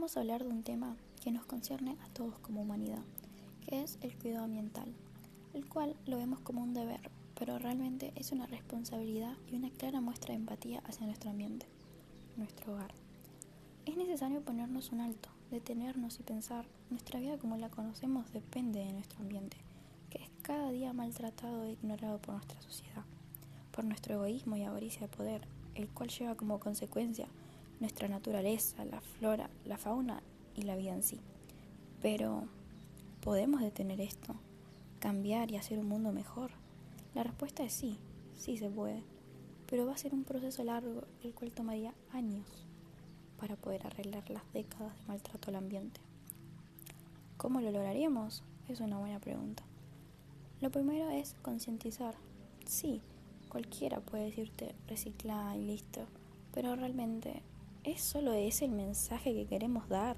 vamos a hablar de un tema que nos concierne a todos como humanidad, que es el cuidado ambiental, el cual lo vemos como un deber, pero realmente es una responsabilidad y una clara muestra de empatía hacia nuestro ambiente, nuestro hogar. Es necesario ponernos un alto, detenernos y pensar, nuestra vida como la conocemos depende de nuestro ambiente, que es cada día maltratado e ignorado por nuestra sociedad, por nuestro egoísmo y avaricia de poder, el cual lleva como consecuencia nuestra naturaleza, la flora, la fauna y la vida en sí. Pero, ¿podemos detener esto? ¿Cambiar y hacer un mundo mejor? La respuesta es sí, sí se puede, pero va a ser un proceso largo, el cual tomaría años para poder arreglar las décadas de maltrato al ambiente. ¿Cómo lo lograríamos? Es una buena pregunta. Lo primero es concientizar. Sí, cualquiera puede decirte recicla y listo, pero realmente ¿Es solo ese el mensaje que queremos dar?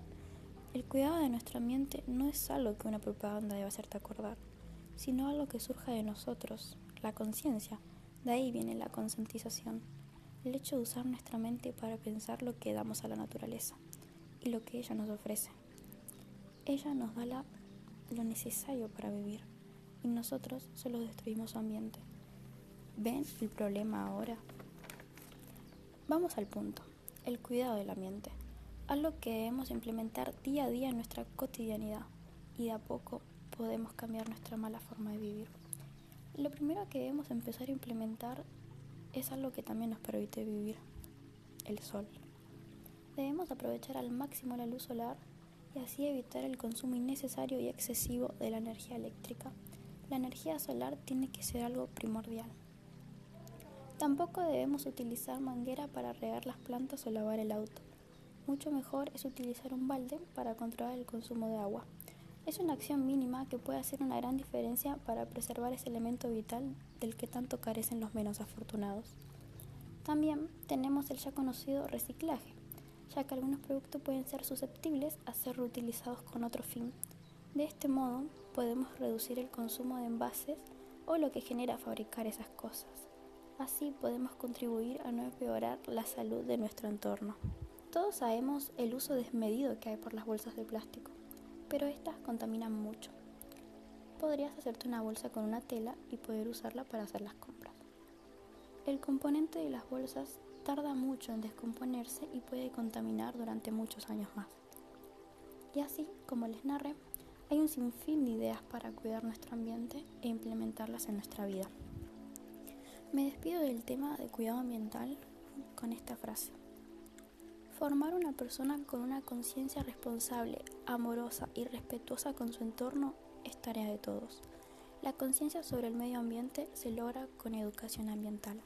El cuidado de nuestro ambiente no es algo que una propaganda deba hacerte acordar, sino algo que surja de nosotros, la conciencia. De ahí viene la concientización, el hecho de usar nuestra mente para pensar lo que damos a la naturaleza y lo que ella nos ofrece. Ella nos da lo necesario para vivir y nosotros solo destruimos su ambiente. ¿Ven el problema ahora? Vamos al punto el cuidado del ambiente, algo que debemos implementar día a día en nuestra cotidianidad y de a poco podemos cambiar nuestra mala forma de vivir. Lo primero que debemos empezar a implementar es algo que también nos permite vivir, el sol. Debemos aprovechar al máximo la luz solar y así evitar el consumo innecesario y excesivo de la energía eléctrica. La energía solar tiene que ser algo primordial. Tampoco debemos utilizar manguera para regar las plantas o lavar el auto. Mucho mejor es utilizar un balde para controlar el consumo de agua. Es una acción mínima que puede hacer una gran diferencia para preservar ese elemento vital del que tanto carecen los menos afortunados. También tenemos el ya conocido reciclaje, ya que algunos productos pueden ser susceptibles a ser reutilizados con otro fin. De este modo podemos reducir el consumo de envases o lo que genera fabricar esas cosas. Así podemos contribuir a no empeorar la salud de nuestro entorno. Todos sabemos el uso desmedido que hay por las bolsas de plástico, pero estas contaminan mucho. Podrías hacerte una bolsa con una tela y poder usarla para hacer las compras. El componente de las bolsas tarda mucho en descomponerse y puede contaminar durante muchos años más. Y así, como les narré, hay un sinfín de ideas para cuidar nuestro ambiente e implementarlas en nuestra vida. Me despido del tema de cuidado ambiental con esta frase. Formar una persona con una conciencia responsable, amorosa y respetuosa con su entorno es tarea de todos. La conciencia sobre el medio ambiente se logra con educación ambiental.